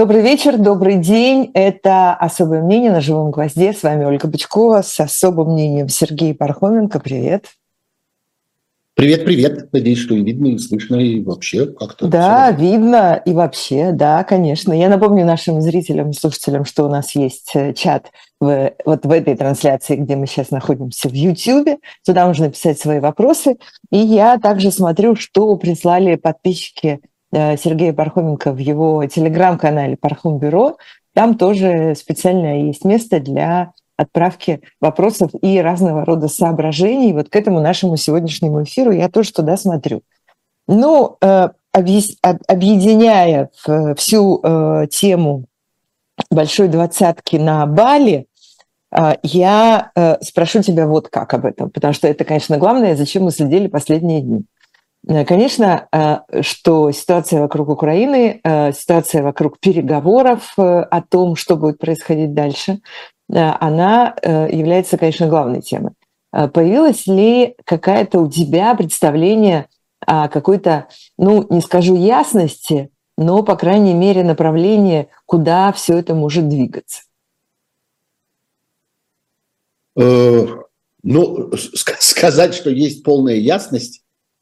Добрый вечер, добрый день. Это «Особое мнение» на «Живом гвозде». С вами Ольга Бычкова с особым мнением Сергей Пархоменко. Привет. Привет, привет. Надеюсь, что и видно, и слышно, и вообще как-то. Да, все. видно и вообще, да, конечно. Я напомню нашим зрителям, слушателям, что у нас есть э, чат в, вот в этой трансляции, где мы сейчас находимся в YouTube. Туда можно писать свои вопросы. И я также смотрю, что прислали подписчики Сергея Пархоменко в его телеграм-канале Пархом Бюро. Там тоже специально есть место для отправки вопросов и разного рода соображений. Вот к этому нашему сегодняшнему эфиру я тоже туда смотрю. Ну, э, объединяя всю э, тему большой двадцатки на Бали, я спрошу тебя вот как об этом, потому что это, конечно, главное, зачем мы следили последние дни. Э, конечно, э, что ситуация вокруг Украины, э, ситуация вокруг переговоров о том, что будет происходить дальше, она является, конечно, главной темой. Появилось ли какая-то у тебя представление о какой-то, ну, не скажу ясности, но, по крайней мере, направление, куда все это может двигаться? Ну, сказать, что есть полная ясность,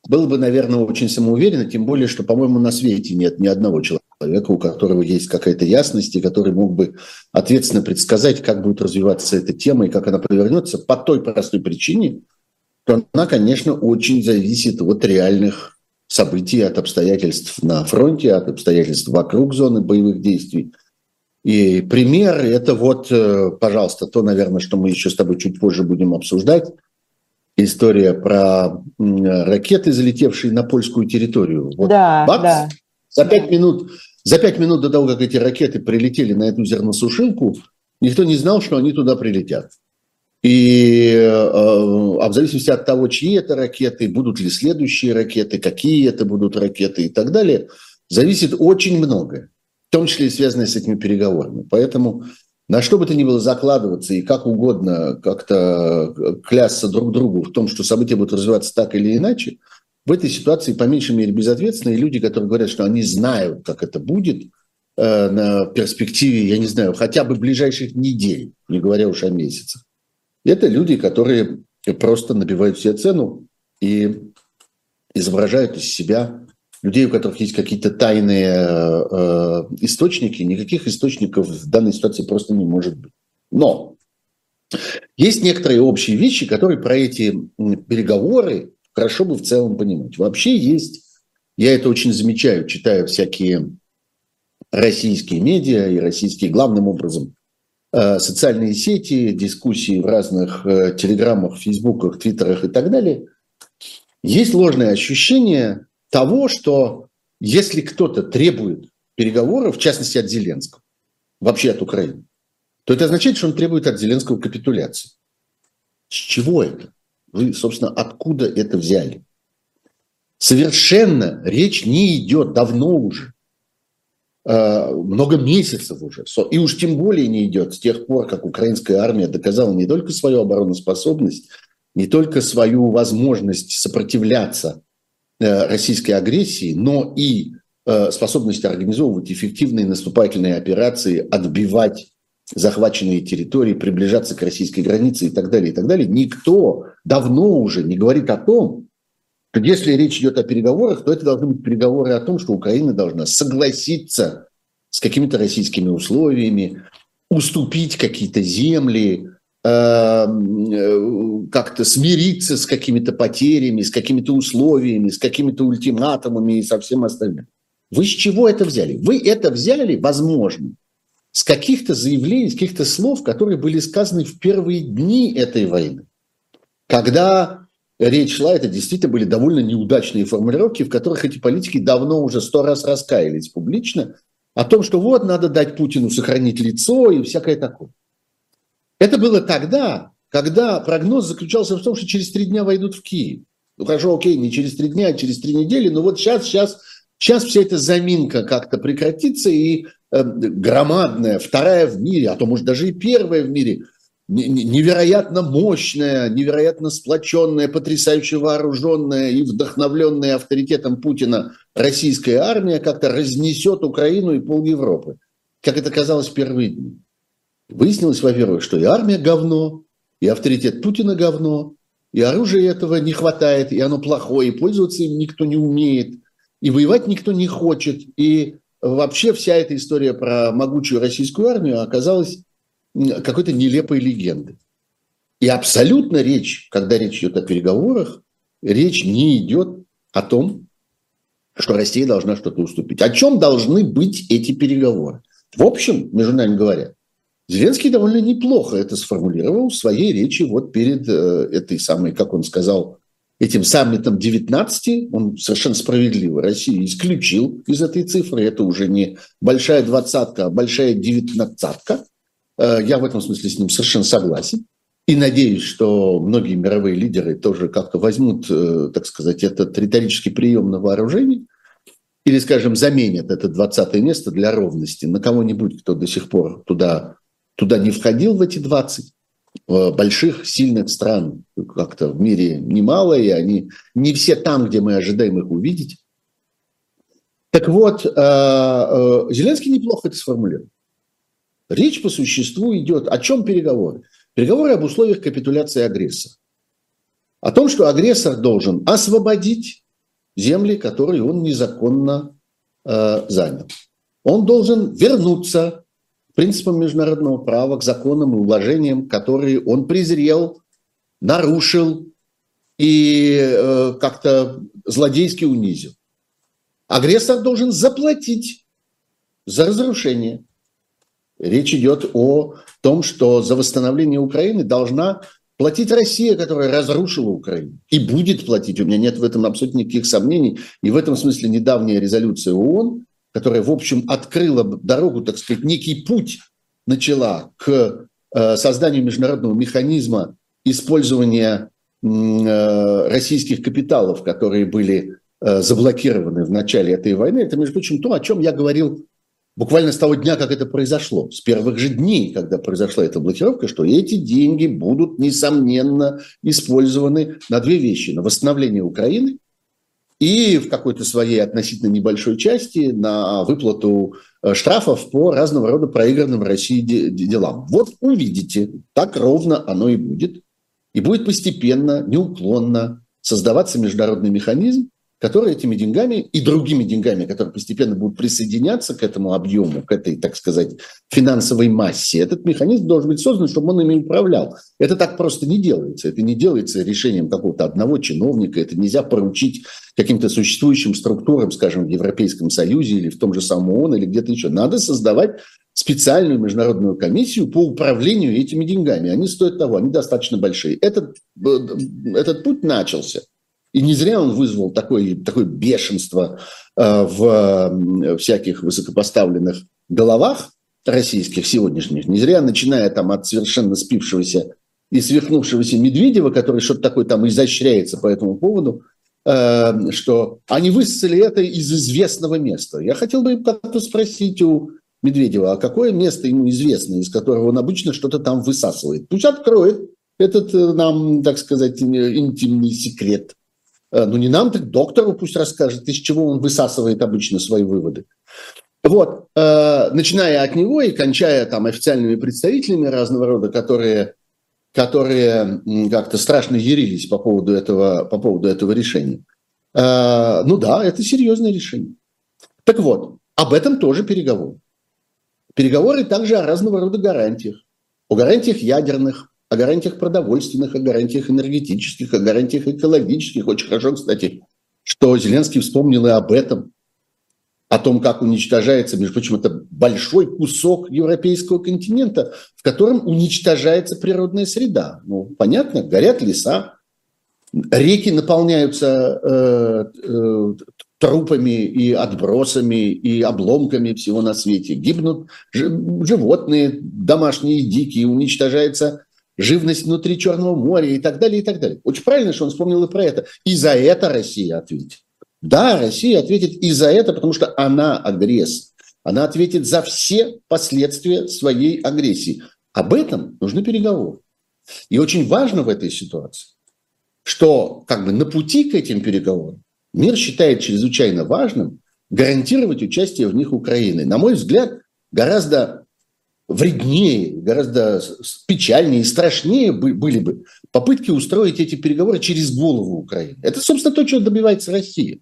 было бы, наверное, очень самоуверенно, тем более, что, по-моему, на свете нет ни одного человека, у которого есть какая-то ясность, и который мог бы ответственно предсказать, как будет развиваться эта тема и как она повернется, по той простой причине, что она, конечно, очень зависит от реальных событий, от обстоятельств на фронте, от обстоятельств вокруг зоны боевых действий. И пример – это вот, э, пожалуйста, то, наверное, что мы еще с тобой чуть позже будем обсуждать – история про ракеты, залетевшие на польскую территорию. Вот да, бац, да. За пять минут, за пять минут до того, как эти ракеты прилетели на эту зерносушилку, никто не знал, что они туда прилетят. И э, а в зависимости от того, чьи это ракеты, будут ли следующие ракеты, какие это будут ракеты и так далее, зависит очень многое, в том числе и связанное с этими переговорами. Поэтому на что бы то ни было закладываться и как угодно как-то клясться друг другу в том, что события будут развиваться так или иначе, в этой ситуации по меньшей мере безответственные люди, которые говорят, что они знают, как это будет э, на перспективе, я не знаю, хотя бы ближайших недель, не говоря уж о месяцах. Это люди, которые просто набивают себе цену и изображают из себя людей, у которых есть какие-то тайные э, источники, никаких источников в данной ситуации просто не может быть. Но есть некоторые общие вещи, которые про эти переговоры хорошо бы в целом понимать. Вообще есть, я это очень замечаю, читая всякие российские медиа и российские, главным образом, э, социальные сети, дискуссии в разных э, телеграммах, фейсбуках, твиттерах и так далее, есть ложное ощущение, того, что если кто-то требует переговоров, в частности от Зеленского, вообще от Украины, то это означает, что он требует от Зеленского капитуляции. С чего это? Вы, собственно, откуда это взяли? Совершенно речь не идет давно уже, э, много месяцев уже, и уж тем более не идет с тех пор, как украинская армия доказала не только свою обороноспособность, не только свою возможность сопротивляться российской агрессии, но и э, способность организовывать эффективные наступательные операции, отбивать захваченные территории, приближаться к российской границе и так далее, и так далее, никто давно уже не говорит о том, что если речь идет о переговорах, то это должны быть переговоры о том, что Украина должна согласиться с какими-то российскими условиями, уступить какие-то земли, э, как-то смириться с какими-то потерями, с какими-то условиями, с какими-то ультиматумами и со всем остальным. Вы с чего это взяли? Вы это взяли, возможно, с каких-то заявлений, с каких-то слов, которые были сказаны в первые дни этой войны. Когда речь шла, это действительно были довольно неудачные формулировки, в которых эти политики давно уже сто раз раскаялись публично о том, что вот надо дать Путину сохранить лицо и всякое такое. Это было тогда, когда прогноз заключался в том, что через три дня войдут в Киев. Ну хорошо, окей, не через три дня, а через три недели, но вот сейчас, сейчас, сейчас вся эта заминка как-то прекратится, и э, громадная, вторая в мире, а то, может, даже и первая в мире, невероятно мощная, невероятно сплоченная, потрясающе вооруженная и вдохновленная авторитетом Путина российская армия как-то разнесет Украину и пол Европы. как это казалось в первые дни. Выяснилось, во-первых, что и армия говно, и авторитет Путина говно, и оружия этого не хватает, и оно плохое, и пользоваться им никто не умеет, и воевать никто не хочет. И вообще вся эта история про могучую российскую армию оказалась какой-то нелепой легендой. И абсолютно речь, когда речь идет о переговорах, речь не идет о том, что Россия должна что-то уступить. О чем должны быть эти переговоры? В общем, между нами говоря, Зеленский довольно неплохо это сформулировал в своей речи вот перед э, этой самой, как он сказал, этим саммитом 19, он совершенно справедливо Россию исключил из этой цифры. Это уже не большая двадцатка, а большая девятнадцатка. Э, я в этом смысле с ним совершенно согласен. И надеюсь, что многие мировые лидеры тоже как-то возьмут, э, так сказать, этот риторический прием на вооружение или, скажем, заменят это 20 место для ровности на кого-нибудь, кто до сих пор туда, туда не входил в эти 20 больших, сильных стран как-то в мире немало, и они не все там, где мы ожидаем их увидеть. Так вот, э, э, Зеленский неплохо это сформулировал. Речь по существу идет. О чем переговоры? Переговоры об условиях капитуляции агрессора. О том, что агрессор должен освободить земли, которые он незаконно э, занял. Он должен вернуться принципам международного права, к законам и уложениям, которые он презрел, нарушил и э, как-то злодейски унизил. Агрессор должен заплатить за разрушение. Речь идет о том, что за восстановление Украины должна платить Россия, которая разрушила Украину. И будет платить. У меня нет в этом абсолютно никаких сомнений. И в этом смысле недавняя резолюция ООН, которая, в общем, открыла дорогу, так сказать, некий путь начала к э, созданию международного механизма использования э, российских капиталов, которые были э, заблокированы в начале этой войны. Это, между прочим, то, о чем я говорил буквально с того дня, как это произошло, с первых же дней, когда произошла эта блокировка, что эти деньги будут, несомненно, использованы на две вещи. На восстановление Украины и в какой-то своей относительно небольшой части на выплату э, штрафов по разного рода проигранным в России делам. Вот увидите, так ровно оно и будет. И будет постепенно, неуклонно создаваться международный механизм, которые этими деньгами и другими деньгами, которые постепенно будут присоединяться к этому объему, к этой, так сказать, финансовой массе, этот механизм должен быть создан, чтобы он ими управлял. Это так просто не делается. Это не делается решением какого-то одного чиновника. Это нельзя поручить каким-то существующим структурам, скажем, в Европейском Союзе или в том же самом ООН или где-то еще. Надо создавать специальную международную комиссию по управлению этими деньгами. Они стоят того, они достаточно большие. Этот, этот путь начался – и не зря он вызвал такое, такое бешенство э, в всяких высокопоставленных головах российских сегодняшних. Не зря, начиная там от совершенно спившегося и свихнувшегося Медведева, который что-то такое там изощряется по этому поводу, э, что они высосали это из известного места. Я хотел бы как-то спросить у Медведева, а какое место ему известно, из которого он обычно что-то там высасывает? Пусть откроет этот э, нам, так сказать, интимный секрет. Э, ну не нам, так доктору пусть расскажет, из чего он высасывает обычно свои выводы. Вот, э, начиная от него и кончая там официальными представителями разного рода, которые, которые как-то страшно ярились по поводу этого, по поводу этого решения. Э, ну да, это серьезное решение. Так вот, об этом тоже переговоры. Переговоры также о разного рода гарантиях. О гарантиях ядерных, о гарантиях продовольственных, о гарантиях энергетических, о гарантиях экологических. Очень хорошо, кстати, что Зеленский вспомнил и об этом, о том, как уничтожается, между прочим, это большой кусок европейского континента, в котором уничтожается природная среда. Ну, понятно, горят леса, реки наполняются э, э, трупами и отбросами и обломками всего на свете, гибнут животные домашние, дикие, уничтожается живность внутри Черного моря и так далее, и так далее. Очень правильно, что он вспомнил и про это. И за это Россия ответит. Да, Россия ответит и за это, потому что она агрессор. Она ответит за все последствия своей агрессии. Об этом нужны переговоры. И очень важно в этой ситуации, что как бы на пути к этим переговорам мир считает чрезвычайно важным гарантировать участие в них Украины. На мой взгляд, гораздо вреднее, гораздо печальнее и страшнее были бы попытки устроить эти переговоры через голову Украины. Это, собственно, то, чего добивается Россия.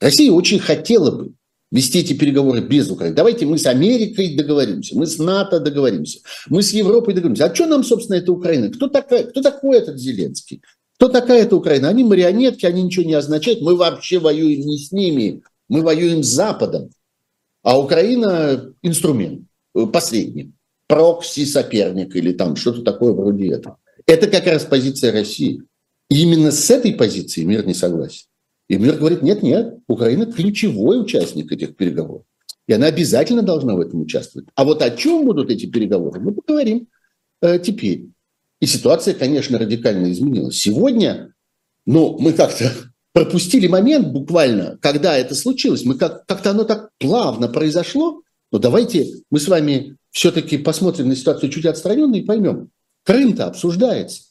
Россия очень хотела бы вести эти переговоры без Украины. Давайте мы с Америкой договоримся, мы с НАТО договоримся, мы с Европой договоримся. А что нам, собственно, эта Украина? Кто, такая, кто такой этот Зеленский? Кто такая эта Украина? Они марионетки, они ничего не означают. Мы вообще воюем не с ними, мы воюем с Западом. А Украина – инструмент, э, последний, прокси соперник или там что-то такое вроде этого. Это как раз позиция России. И именно с этой позиции мир не согласен. И мир говорит, нет-нет, Украина ключевой участник этих переговоров. И она обязательно должна в этом участвовать. А вот о чем будут эти переговоры, мы поговорим э, теперь. И ситуация, конечно, радикально изменилась. Сегодня, ну, мы как-то пропустили момент буквально, когда это случилось. Мы как- как-то оно так плавно произошло. Но давайте мы с вами все-таки посмотрим на ситуацию чуть отстраненно и поймем. Крым-то обсуждается.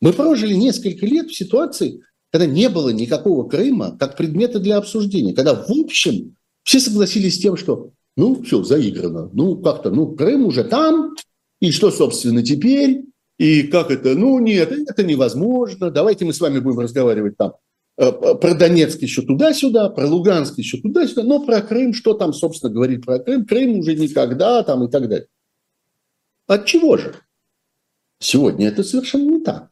Мы прожили несколько лет в ситуации, когда не было никакого Крыма как предмета для обсуждения, когда в общем все согласились с тем, что ну все, заиграно, ну как-то, ну Крым уже там, и что, собственно, теперь, и как это, ну нет, это невозможно, давайте мы с вами будем разговаривать там про Донецк еще туда-сюда, про Луганск еще туда-сюда, но про Крым, что там, собственно, говорить про Крым, Крым уже никогда там и так далее. От чего же? Сегодня это совершенно не так.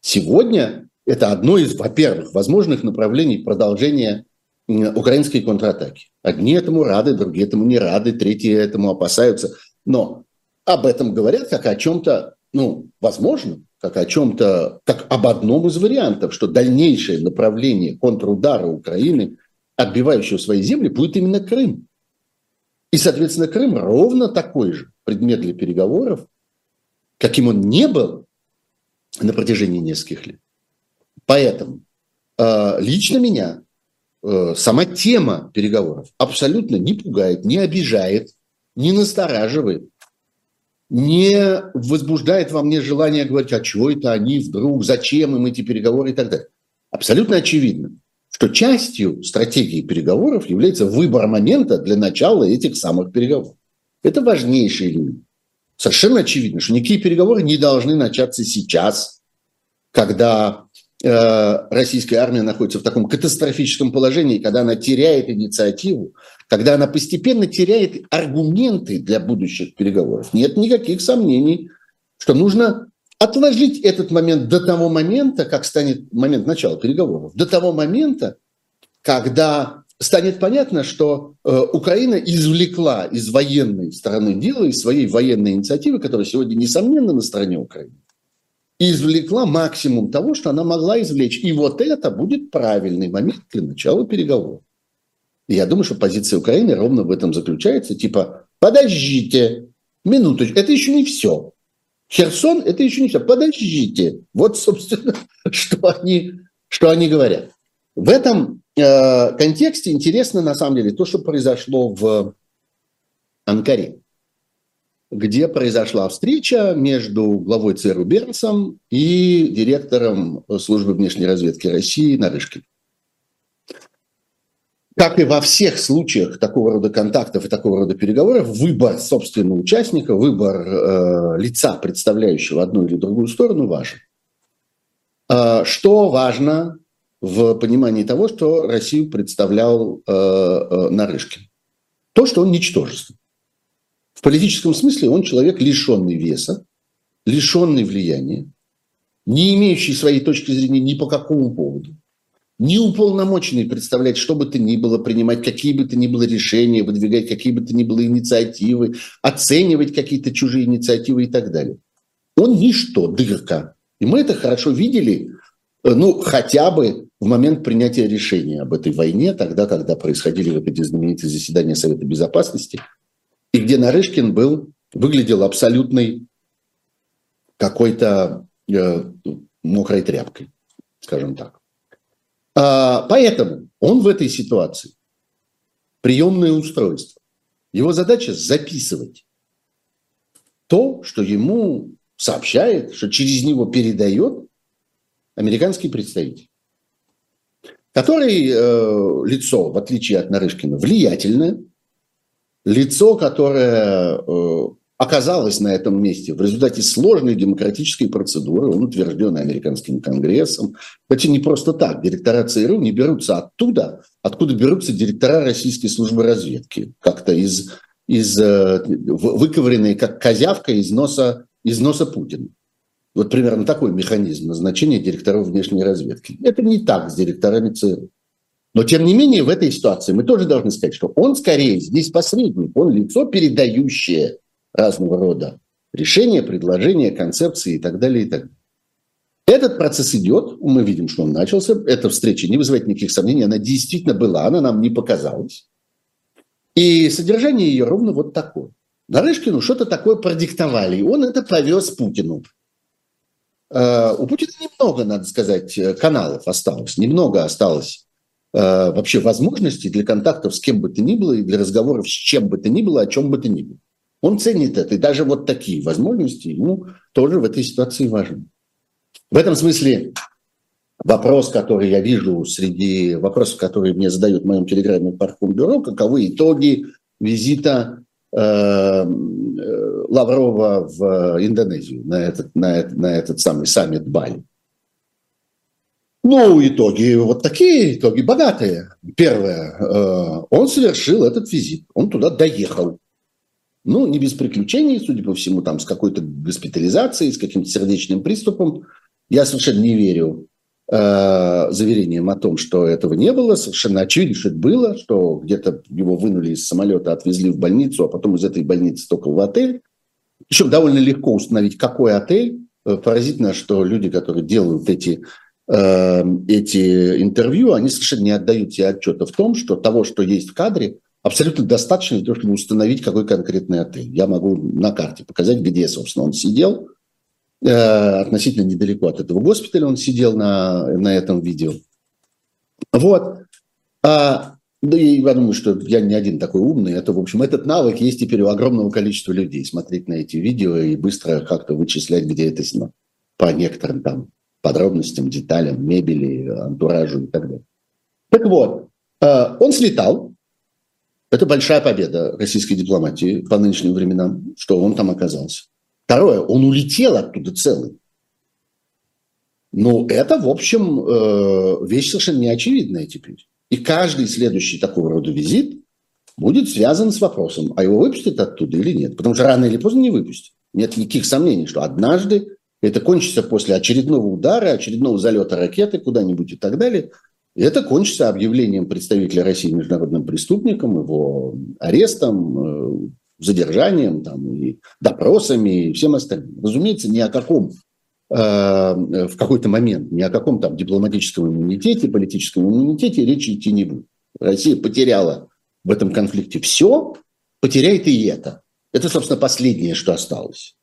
Сегодня это одно из, во-первых, возможных направлений продолжения украинской контратаки. Одни этому рады, другие этому не рады, третьи этому опасаются. Но об этом говорят как о чем-то, ну, возможно, как о чем-то, как об одном из вариантов, что дальнейшее направление контрудара Украины, отбивающего свои земли, будет именно Крым. И, соответственно, Крым ровно такой же предмет для переговоров, каким он не был на протяжении нескольких лет. Поэтому э, лично меня э, сама тема переговоров абсолютно не пугает, не обижает, не настораживает, не возбуждает во мне желание говорить, а чего это они вдруг, зачем им эти переговоры и так далее. Абсолютно очевидно, что частью стратегии переговоров является выбор момента для начала этих самых переговоров. Это важнейший элемент. Совершенно очевидно, что никакие переговоры не должны начаться сейчас, когда российская армия находится в таком катастрофическом положении, когда она теряет инициативу, когда она постепенно теряет аргументы для будущих переговоров. Нет никаких сомнений, что нужно отложить этот момент до того момента, как станет момент начала переговоров, до того момента, когда станет понятно, что э, Украина извлекла из военной стороны дела, из своей военной инициативы, которая сегодня, несомненно, на стороне Украины, извлекла максимум того, что она могла извлечь. И вот это будет правильный момент для начала переговоров. Я думаю, что позиция Украины ровно в этом заключается. Типа, подождите, минуточку, это еще не все. Херсон – это еще не все. Подождите. Вот, собственно, что они, что они говорят. В этом э, контексте интересно, на самом деле, то, что произошло в Анкаре где произошла встреча между главой ЦРУ Бернсом и директором службы внешней разведки России Нарышкин. Как и во всех случаях такого рода контактов и такого рода переговоров, выбор собственного участника, выбор э, лица, представляющего одну или другую сторону, важен. Э, что важно в понимании того, что Россию представлял э, э, Нарышкин? То, что он ничтожество. В политическом смысле он человек, лишенный веса, лишенный влияния, не имеющий своей точки зрения ни по какому поводу, не уполномоченный представлять, что бы то ни было, принимать какие бы то ни было решения, выдвигать какие бы то ни было инициативы, оценивать какие-то чужие инициативы и так далее. Он ничто, дырка. И мы это хорошо видели, э, ну, хотя бы в момент принятия решения об этой войне, тогда, когда происходили вот эти знаменитые заседания Совета Безопасности – где Нарышкин был, выглядел абсолютной какой-то э, мокрой тряпкой, скажем так. А, поэтому он в этой ситуации приемное устройство. Его задача записывать то, что ему сообщает, что через него передает американский представитель, который э, лицо, в отличие от Нарышкина, влиятельное, лицо, которое э, оказалось на этом месте в результате сложной демократической процедуры, он утвержден американским конгрессом. Кстати, не просто так. Директора ЦРУ не берутся оттуда, откуда берутся директора российской службы разведки. Как-то из, из э, выковыренные, как козявка из носа, из носа Путина. Вот примерно такой механизм назначения директоров внешней разведки. Это не так с директорами ЦРУ. Но, тем не менее, в этой ситуации мы тоже должны сказать, что он скорее здесь посредник, он лицо, передающее разного рода решения, предложения, концепции и так далее, и так далее. Этот процесс идет, мы видим, что он начался. Эта встреча не вызывает никаких сомнений, она действительно была, она нам не показалась. И содержание ее ровно вот такое. Нарышкину что-то такое продиктовали, и он это повез Путину. Э, у Путина немного, надо сказать, каналов осталось, немного осталось э, вообще возможностей для контактов с кем бы то ни было и для разговоров с чем бы то ни было, о чем бы то ни было. Он ценит это, и даже вот такие возможности ему тоже в этой ситуации важны. В этом смысле вопрос, который я вижу среди вопросов, которые мне задают в моем телеграме Парком Бюро, каковы итоги визита э, э, Лаврова в Индонезию на этот, на, этот, на этот самый саммит Бали. Ну, итоги вот такие, итоги богатые. Первое, э, он совершил этот визит, он туда доехал. Ну, не без приключений, судя по всему, там с какой-то госпитализацией, с каким-то сердечным приступом. Я совершенно не верю э, заверениям о том, что этого не было. Совершенно очевидно, что это было, что где-то его вынули из самолета, отвезли в больницу, а потом из этой больницы только в отель. Причем довольно легко установить, какой отель. Э, поразительно, что люди, которые делают эти, э, эти интервью, они совершенно не отдают себе отчета в том, что того, что есть в кадре, абсолютно достаточно для того, чтобы установить, какой конкретный отель. Я могу на карте показать, где, собственно, он сидел. Э, относительно недалеко от этого госпиталя он сидел на, на этом видео. Вот. А, да и я думаю, что я не один такой умный. Это, в общем, этот навык есть теперь у огромного количества людей. Смотреть на эти видео и быстро как-то вычислять, где это снято. По некоторым там подробностям, деталям, мебели, антуражу и так далее. Так вот, э, он слетал, это большая победа российской дипломатии по нынешним временам, что он там оказался. Второе, он улетел оттуда целый. Ну, это, в общем, э, вещь совершенно неочевидная теперь. И каждый следующий такого рода визит будет связан с вопросом, а его выпустят оттуда или нет. Потому что рано или поздно не выпустят. Нет никаких сомнений, что однажды это кончится после очередного удара, очередного залета ракеты куда-нибудь и так далее – это кончится объявлением представителя России международным преступником, его арестом, э, задержанием там, и допросами и всем остальным. Разумеется, ни о каком э, в какой-то момент ни о каком там дипломатическом иммунитете, политическом иммунитете речи идти не будет. Россия потеряла в этом конфликте все, потеряет и это. Это, собственно, последнее, что осталось.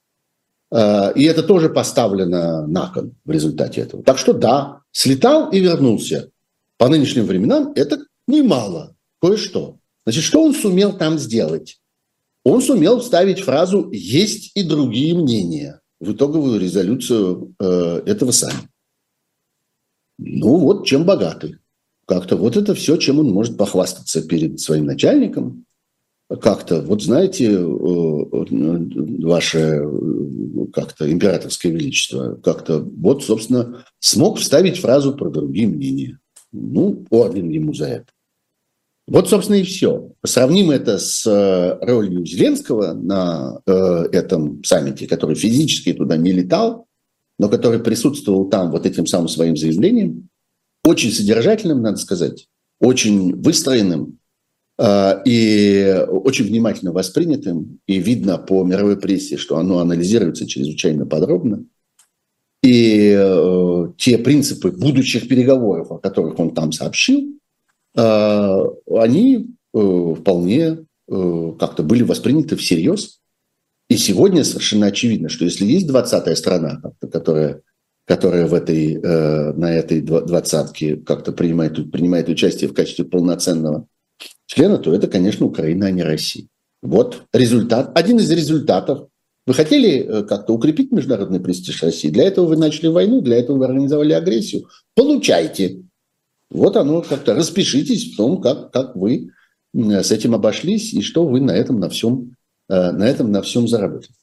Э, и это тоже поставлено на кон в результате этого. Так что да, слетал и вернулся по нынешним временам это немало, кое-что. Значит, что он сумел там сделать? Он сумел вставить фразу «есть и другие мнения» в итоговую резолюцию э, этого саммита. Ну вот, чем богатый. Как-то вот это все, чем он может похвастаться перед своим начальником. Как-то, вот знаете, э, ваше э, как-то императорское величество, как-то вот, собственно, смог вставить фразу про другие мнения. Ну, орден ему за это. Вот, собственно, и все. Сравним это с э, ролью Зеленского на э, этом саммите, который физически туда не летал, но который присутствовал там вот этим самым своим заявлением. Очень содержательным, надо сказать, очень выстроенным и очень внимательно воспринятым. И видно по мировой прессе, что оно анализируется чрезвычайно подробно. И э, те принципы будущих переговоров, о которых он там сообщил, э, они э, вполне э, как-то были восприняты всерьез. И сегодня совершенно очевидно, что если есть двадцатая страна, которая, которая в этой, э, на этой двадцатке как-то принимает, принимает участие в качестве полноценного члена, то это, конечно, Украина, а не Россия. Вот результат, один из результатов вы хотели э, как-то укрепить международный престиж России? Для этого вы начали войну, для этого вы организовали агрессию. Получайте. Вот оно как-то. Распишитесь в том, как, как вы с этим обошлись, и что вы на этом на всем, на этом на всем заработали.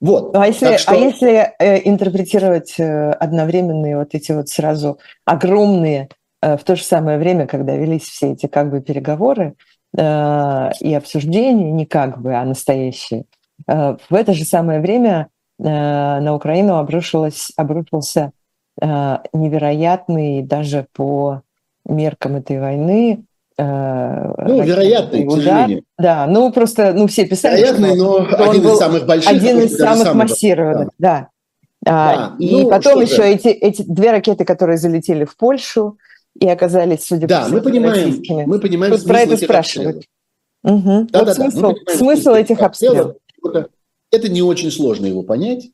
Вот. А если, что... а если э, интерпретировать э, одновременные вот эти вот сразу огромные э, в то же самое время, когда велись все эти как бы переговоры э, и обсуждения, не как бы, а настоящие, э, в это же самое время э, на Украину обрушилось, обрушился э, невероятный даже по меркам этой войны ну, вероятный, удар. к сожалению. Да, ну просто, ну все писали, Вероятный, но один из самых больших. Один из самых массированных, да. да. А, и ну, потом еще эти, эти две ракеты, которые залетели в Польшу и оказались, судя да, по всему, мы понимаем, мы понимаем Тут про это спрашивают. Угу. Да, вот да, смысл, да. Понимаем, смысл этих обстрелов. Это не очень сложно его понять.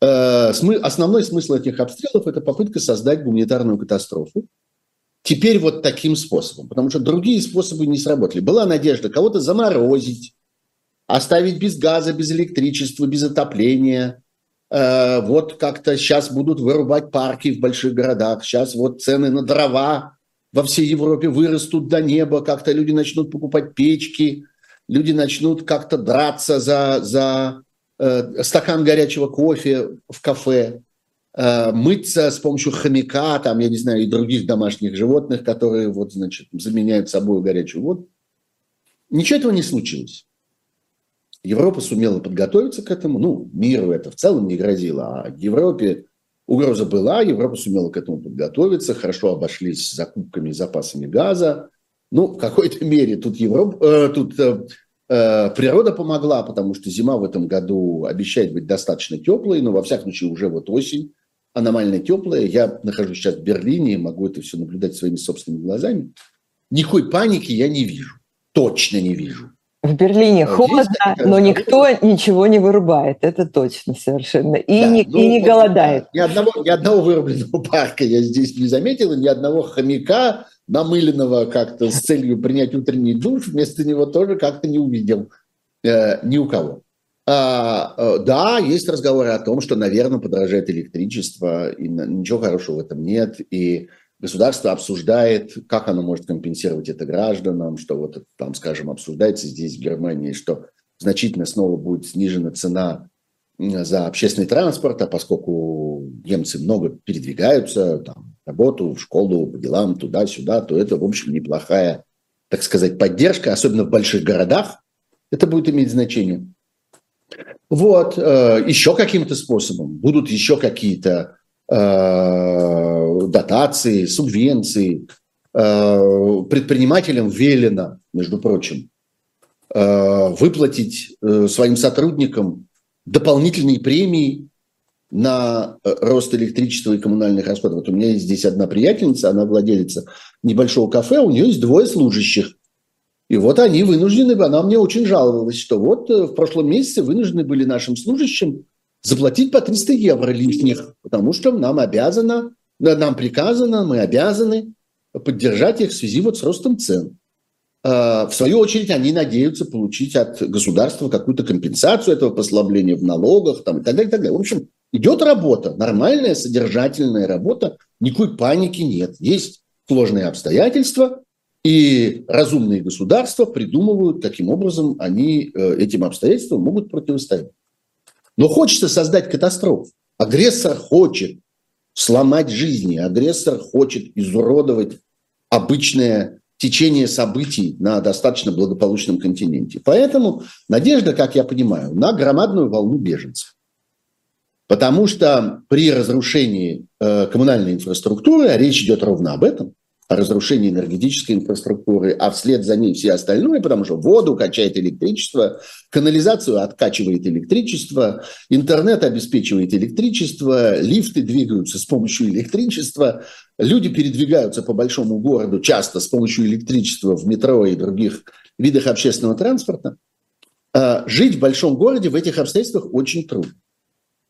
Э, основной смысл этих обстрелов – это попытка создать гуманитарную катастрофу Теперь вот таким способом, потому что другие способы не сработали. Была надежда кого-то заморозить, оставить без газа, без электричества, без отопления. Э, вот как-то сейчас будут вырубать парки в больших городах. Сейчас вот цены на дрова во всей Европе вырастут до неба. Как-то люди начнут покупать печки, люди начнут как-то драться за, за э, стакан горячего кофе в кафе. Э, мыться с помощью хомяка, там, я не знаю, и других домашних животных, которые вот, значит, заменяют собой горячую воду. Ничего этого не случилось. Европа сумела подготовиться к этому. Ну, миру это в целом не грозило, а Европе угроза была, Европа сумела к этому подготовиться, хорошо обошлись закупками и запасами газа. Ну, в какой-то мере тут, Европа, э, тут э, э, природа помогла, потому что зима в этом году обещает быть достаточно теплой, но во всяком случае уже вот осень аномально теплая. Я нахожусь сейчас в Берлине, могу это все наблюдать своими собственными глазами. Никакой паники я не вижу. Точно не вижу. В Берлине а холодно, но никто ничего не вырубает, это точно совершенно. И, да, не, ну, и не голодает. Ни одного, ни одного вырубленного парка я здесь не заметил, ни одного хомяка, намыленного как-то с целью принять утренний душ, вместо него тоже как-то не увидел э, ни у кого. А, э, да, есть разговоры о том, что, наверное, подорожает электричество, и ничего хорошего в этом нет. И государство обсуждает, как оно может компенсировать это гражданам, что вот там, скажем, обсуждается здесь, в Германии, что значительно снова будет снижена цена за общественный транспорт, а поскольку немцы много передвигаются, там, работу, в школу, по делам, туда-сюда, то это, в общем, неплохая, так сказать, поддержка, особенно в больших городах, это будет иметь значение. Вот, э, еще каким-то способом будут еще какие-то дотации, субвенции. Э, предпринимателям велено, между прочим, э, выплатить э, своим сотрудникам дополнительные премии на э, рост электричества и коммунальных расходов. Вот у меня есть здесь одна приятельница, она владелица небольшого кафе, у нее есть двое служащих. И вот они вынуждены, она мне очень жаловалась, что вот э, в прошлом месяце вынуждены были нашим служащим заплатить по 300 евро лишних, потому что нам обязано, нам приказано, мы обязаны поддержать их в связи вот с ростом цен. А, в свою очередь они надеются получить от государства какую-то компенсацию этого послабления в налогах там, и так далее, и так далее. В общем, идет работа, нормальная, содержательная работа, никакой паники нет. Есть сложные обстоятельства, и разумные государства придумывают, каким образом они э, этим обстоятельствам могут противостоять. Но хочется создать катастрофу. Агрессор хочет сломать жизни, агрессор хочет изуродовать обычное течение событий на достаточно благополучном континенте. Поэтому надежда, как я понимаю, на громадную волну беженцев. Потому что при разрушении э, коммунальной инфраструктуры, а речь идет ровно об этом, разрушение энергетической инфраструктуры, а вслед за ней все остальное, потому что воду качает электричество, канализацию откачивает электричество, интернет обеспечивает электричество, лифты двигаются с помощью электричества, люди передвигаются по большому городу часто с помощью электричества в метро и других видах общественного транспорта. А жить в большом городе в этих обстоятельствах очень трудно.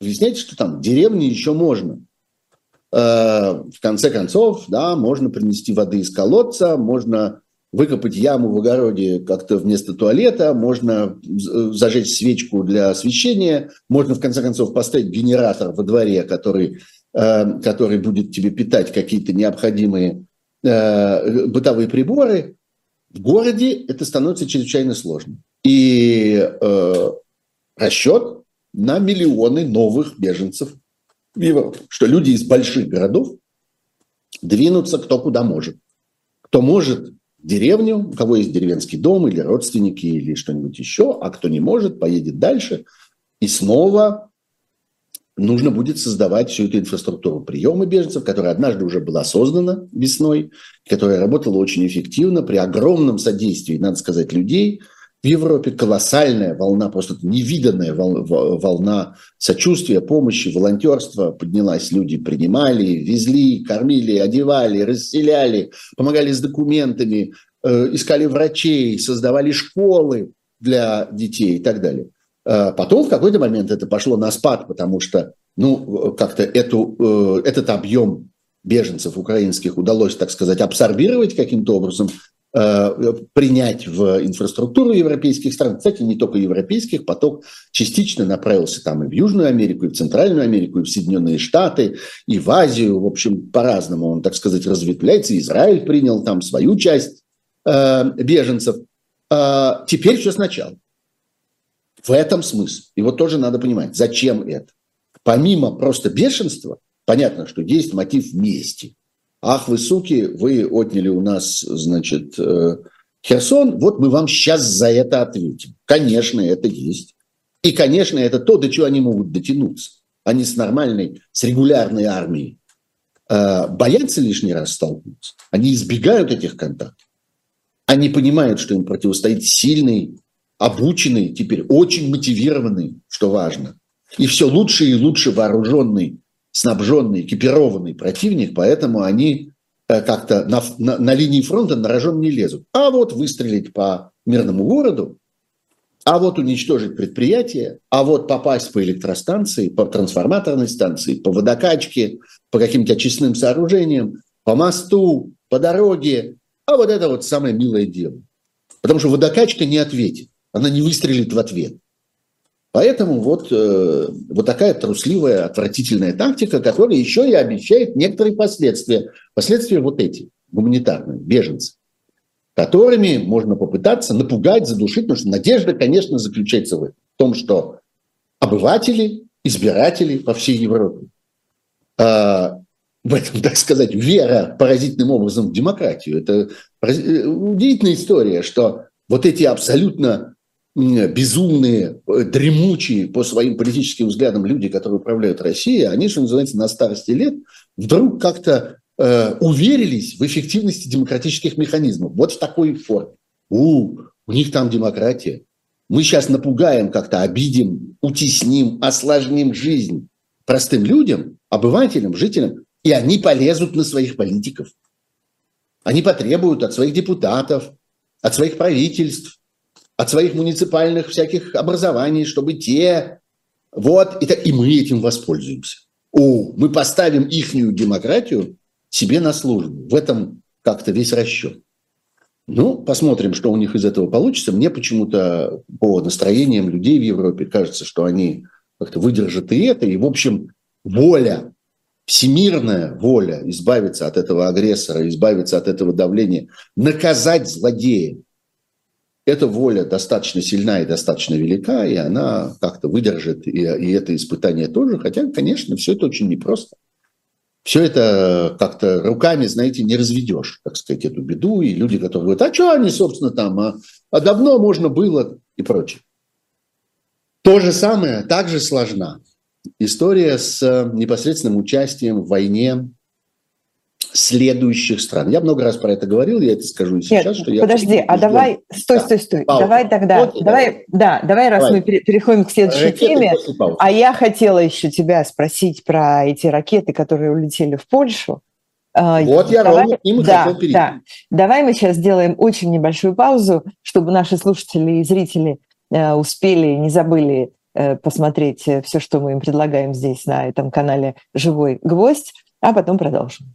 Знаете, что там деревни еще можно – в конце концов, да, можно принести воды из колодца, можно выкопать яму в огороде как-то вместо туалета, можно зажечь свечку для освещения, можно в конце концов поставить генератор во дворе, который, э, который будет тебе питать какие-то необходимые э, бытовые приборы. В городе это становится чрезвычайно сложно. И э, расчет на миллионы новых беженцев в Европе. Что люди из больших городов двинутся кто куда может. Кто может в деревню, у кого есть деревенский дом или родственники или что-нибудь еще, а кто не может, поедет дальше. И снова нужно будет создавать всю эту инфраструктуру приема беженцев, которая однажды уже была создана весной, которая работала очень эффективно при огромном содействии, надо сказать, людей – в Европе колоссальная волна, просто невиданная волна сочувствия, помощи, волонтерства поднялась. Люди принимали, везли, кормили, одевали, расселяли, помогали с документами, э, искали врачей, создавали школы для детей и так далее. Э, потом в какой-то момент это пошло на спад, потому что ну, как-то эту, э, этот объем беженцев украинских удалось, так сказать, абсорбировать каким-то образом принять в инфраструктуру европейских стран. Кстати, не только европейских, поток частично направился там и в Южную Америку, и в Центральную Америку, и в Соединенные Штаты, и в Азию. В общем, по-разному он, так сказать, разветвляется. Израиль принял там свою часть э, беженцев. Э, теперь все сначала. В этом смысл. И вот тоже надо понимать, зачем это. Помимо просто бешенства, понятно, что есть мотив мести – ах вы суки, вы отняли у нас, значит, э, Херсон, вот мы вам сейчас за это ответим. Конечно, это есть. И, конечно, это то, до чего они могут дотянуться. Они с нормальной, с регулярной армией э, боятся лишний раз столкнуться. Они избегают этих контактов. Они понимают, что им противостоит сильный, обученный, теперь очень мотивированный, что важно, и все лучше и лучше вооруженный снабженный, экипированный противник, поэтому они э, как-то на, на, на линии фронта на рожон не лезут. А вот выстрелить по мирному городу, а вот уничтожить предприятие, а вот попасть по электростанции, по трансформаторной станции, по водокачке, по каким-то очистным сооружениям, по мосту, по дороге, а вот это вот самое милое дело. Потому что водокачка не ответит, она не выстрелит в ответ. Поэтому вот, э, вот такая трусливая, отвратительная тактика, которая еще и обещает некоторые последствия. Последствия вот эти, гуманитарные, беженцы, которыми можно попытаться напугать, задушить, потому что надежда, конечно, заключается в том, что обыватели, избиратели по всей Европе, э, в этом, так сказать, вера поразительным образом в демократию. Это э, удивительная история, что вот эти абсолютно безумные, э, дремучие по своим политическим взглядам люди, которые управляют Россией, они, что называется, на старости лет вдруг как-то э, уверились в эффективности демократических механизмов. Вот в такой форме. У, у них там демократия. Мы сейчас напугаем как-то, обидим, утесним, осложним жизнь простым людям, обывателям, жителям, и они полезут на своих политиков. Они потребуют от своих депутатов, от своих правительств, от своих муниципальных всяких образований, чтобы те... Вот, и, и мы этим воспользуемся. О, мы поставим ихнюю демократию себе на службу. В этом как-то весь расчет. Ну, посмотрим, что у них из этого получится. Мне почему-то по настроениям людей в Европе кажется, что они как-то выдержат и это. И, в общем, воля, всемирная воля избавиться от этого агрессора, избавиться от этого давления, наказать злодея, эта воля достаточно сильна и достаточно велика, и она как-то выдержит и, и это испытание тоже. Хотя, конечно, все это очень непросто. Все это как-то руками, знаете, не разведешь, так сказать, эту беду. И люди, которые говорят, а что они, собственно, там, а, а давно можно было и прочее. То же самое, также сложна история с непосредственным участием в войне следующих стран. Я много раз про это говорил, я это скажу и сейчас. Нет, что я подожди, а давай, стой, стой, стой, пауза. давай тогда, вот, давай, да, давай, раз давай. мы переходим к следующей ракеты теме, а я хотела еще тебя спросить про эти ракеты, которые улетели в Польшу. А, вот я давай, ровно к ним да, хотел перейти. Да. Давай мы сейчас сделаем очень небольшую паузу, чтобы наши слушатели и зрители э, успели, не забыли э, посмотреть э, все, что мы им предлагаем здесь на этом канале «Живой гвоздь», а потом продолжим.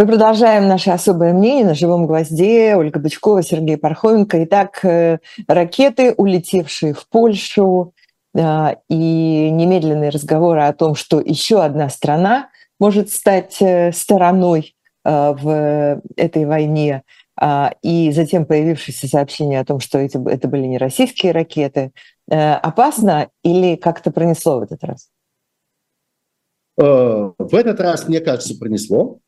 Мы продолжаем наше особое мнение на живом гвозде. Ольга Бычкова, Сергей Пархоменко. Итак, э, ракеты, улетевшие в Польшу, э, и немедленные разговоры о том, что еще одна страна может стать э, стороной в этой войне, и затем появившееся сообщение о том, что эти, это были не российские ракеты, опасно или как-то пронесло в этот раз? В этот раз, мне кажется, пронесло.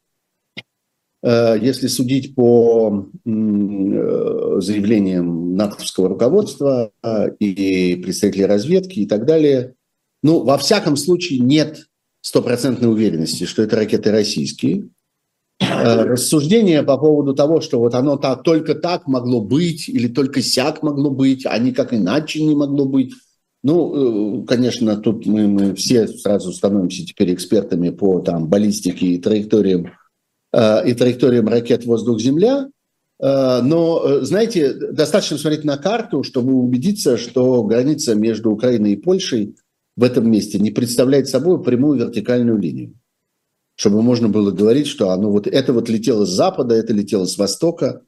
Э, если судить по э, заявлениям натовского руководства э, и представителей разведки и так далее, ну, во всяком случае, нет стопроцентной уверенности, что это ракеты российские. Рассуждения по поводу того, что вот оно так, только так могло быть или только сяк могло быть, а никак иначе не могло быть. Ну, конечно, тут мы, мы все сразу становимся теперь экспертами по там, баллистике и траекториям и траекториям ракет воздух-земля. Э, но, э, знаете, достаточно смотреть на карту, чтобы убедиться, что граница между Украиной и Польшей в этом месте не представляет собой прямую вертикальную линию. Чтобы можно было говорить, что оно вот, это вот летело с запада, это летело с востока.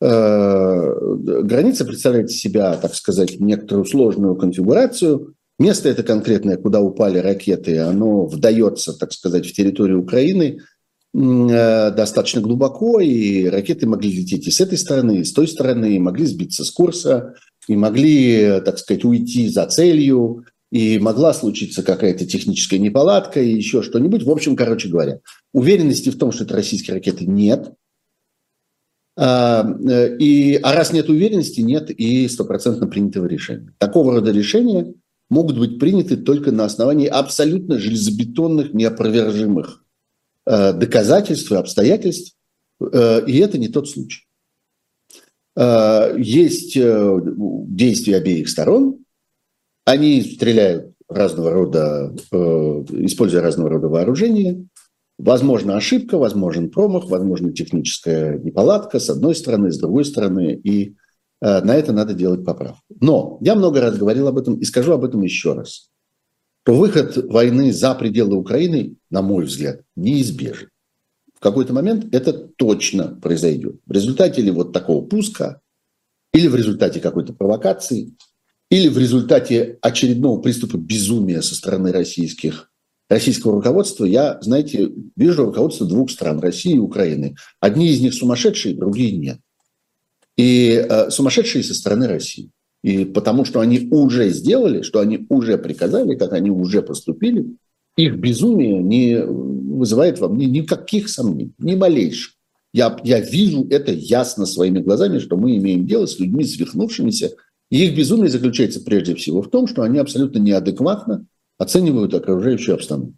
Граница представляет себя, так сказать, некоторую сложную конфигурацию. Место это конкретное, куда упали ракеты, оно вдается, так сказать, в территорию Украины – Э, достаточно глубоко, и ракеты могли лететь и с этой стороны, и с той стороны, и могли сбиться с курса, и могли, так сказать, уйти за целью, и могла случиться какая-то техническая неполадка и еще что-нибудь. В общем, короче говоря, уверенности в том, что это российские ракеты, нет. А, э, и, а раз нет уверенности, нет и стопроцентно принятого решения. Такого рода решения могут быть приняты только на основании абсолютно железобетонных, неопровержимых Э, доказательств и обстоятельств, э, и это не тот случай. Э, есть действия обеих сторон, они стреляют разного рода, используя разного рода вооружения. Возможно ошибка, возможен промах, возможно техническая неполадка с одной стороны, с другой стороны, и на это надо делать поправку. Но я много раз говорил об этом и скажу об этом еще раз выход войны за пределы Украины, на мой взгляд, неизбежен. В какой-то момент это точно произойдет. В результате ли вот такого пуска, или в результате какой-то провокации, или в результате очередного приступа безумия со стороны российских, российского руководства, я, знаете, вижу руководство двух стран, России и Украины. Одни из них сумасшедшие, другие нет. И э, сумасшедшие со стороны России. И потому что они уже сделали, что они уже приказали, как они уже поступили, их безумие не вызывает во мне никаких сомнений, ни малейших. Я, я вижу это ясно своими глазами, что мы имеем дело с людьми свихнувшимися. И их безумие заключается прежде всего в том, что они абсолютно неадекватно оценивают окружающую обстановку.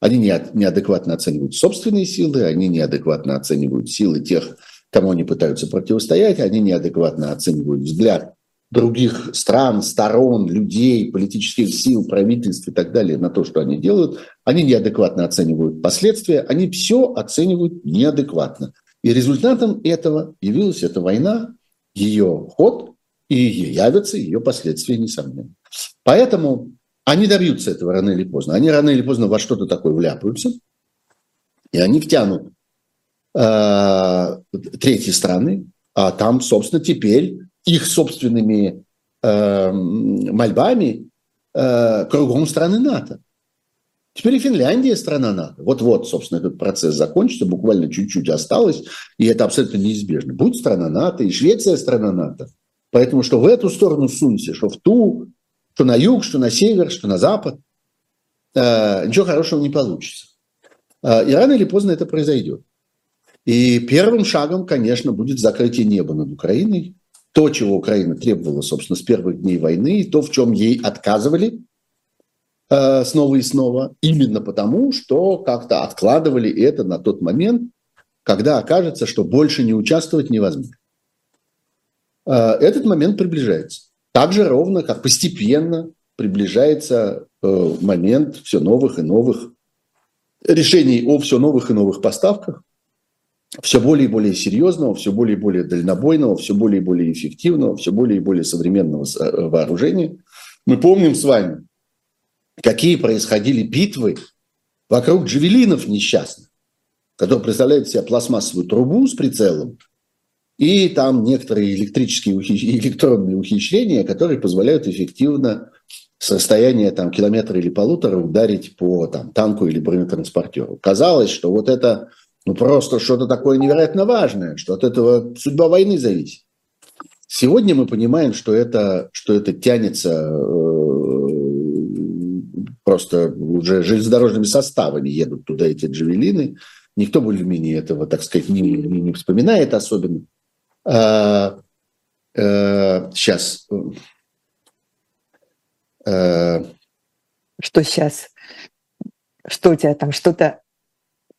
Они неадекватно оценивают собственные силы, они неадекватно оценивают силы тех, кому они пытаются противостоять, они неадекватно оценивают взгляд других стран, сторон, людей, политических сил, правительств и так далее на то, что они делают, они неадекватно оценивают последствия, они все оценивают неадекватно. И результатом этого явилась эта война, ее ход, и явятся ее последствия, несомненно. Поэтому они добьются этого рано или поздно. Они рано или поздно во что-то такое вляпаются, и они втянут э, третьи страны, а там, собственно, теперь их собственными э, мольбами э, кругом страны НАТО. Теперь и Финляндия страна НАТО. Вот-вот, собственно, этот процесс закончится, буквально чуть-чуть осталось, и это абсолютно неизбежно. Будет страна НАТО, и Швеция страна НАТО. Поэтому что в эту сторону сунься, что в ту, что на юг, что на север, что на запад, э, ничего хорошего не получится. Э, и рано или поздно это произойдет. И первым шагом, конечно, будет закрытие неба над Украиной. То, чего Украина требовала, собственно, с первых дней войны, и то, в чем ей отказывали э, снова и снова, именно потому, что как-то откладывали это на тот момент, когда окажется, что больше не участвовать невозможно. Э, этот момент приближается. Так же ровно, как постепенно приближается э, момент все новых и новых решений о все новых и новых поставках, все более и более серьезного, все более и более дальнобойного, все более и более эффективного, все более и более современного э, вооружения. Мы помним с вами, какие происходили битвы вокруг джавелинов несчастных, которые представляют себя пластмассовую трубу с прицелом – и там некоторые электрические электронные ухищрения, которые позволяют эффективно с расстояния там, километра или полутора ударить по там, танку или бронетранспортеру. Казалось, что вот это ну, просто что-то такое невероятно важное, что от этого судьба войны зависит. Сегодня мы понимаем, что это, что это тянется э, просто уже железнодорожными составами едут туда эти джавелины. Никто более-менее этого, так сказать, не, не, не вспоминает особенно. А, а, сейчас. А, что сейчас? Что у тебя там? Что-то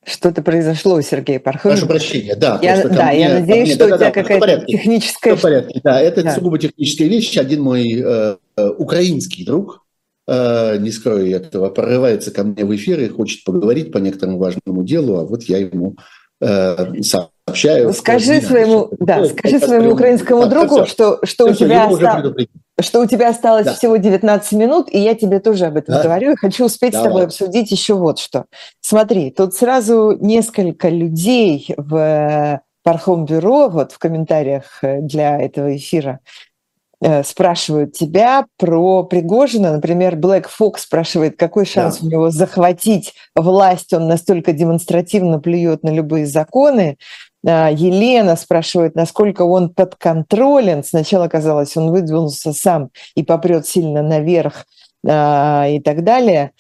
что-то произошло, Сергей Пархоменко. Прошу прощения, да. Я, да, мне, я надеюсь, мне, что да, у тебя да, какая-то техническая... Все в порядке, да. Это да. сугубо техническая вещь. Один мой э, э, украинский друг, э, не скрою этого, прорывается ко мне в эфир и хочет поговорить по некоторому важному делу, а вот я ему э, сообщаю. Ну, скажи своему, да, скажи своему украинскому другу, что, что, у тебя осталось, что у тебя осталось да. всего 19 минут, и я тебе тоже об этом да. говорю, и хочу успеть Давай. с тобой обсудить еще вот что. Смотри, тут сразу несколько людей в Пархом Бюро, вот в комментариях для этого эфира, Э, спрашивают тебя про Пригожина. Например, Black Fox спрашивает, какой шанс да. у него захватить власть. Он настолько демонстративно плюет на любые законы. А, Елена спрашивает, насколько он подконтролен. Сначала казалось, он выдвинулся сам и попрет сильно наверх а, и так далее.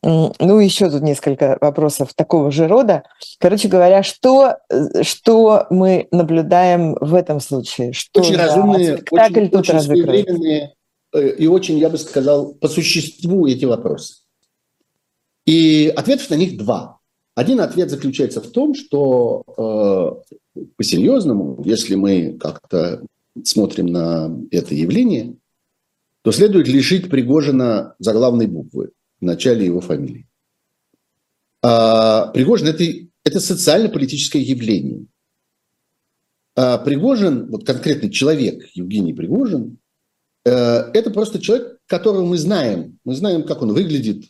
Ну, еще тут несколько вопросов такого же рода. Короче говоря, что, э, что мы наблюдаем в этом случае? Что очень разумные, очень, тут очень своевременные э, и очень, я бы сказал, по существу эти вопросы. И ответов на них два. Один ответ заключается в том, что э, по-серьезному, если мы как-то смотрим на это явление, то следует лишить Пригожина заглавной буквы в начале его фамилии. А Пригожин это, – это социально-политическое явление. А Пригожин, вот конкретный человек, Евгений Пригожин, э, это просто человек, которого мы знаем. Мы знаем, как он выглядит,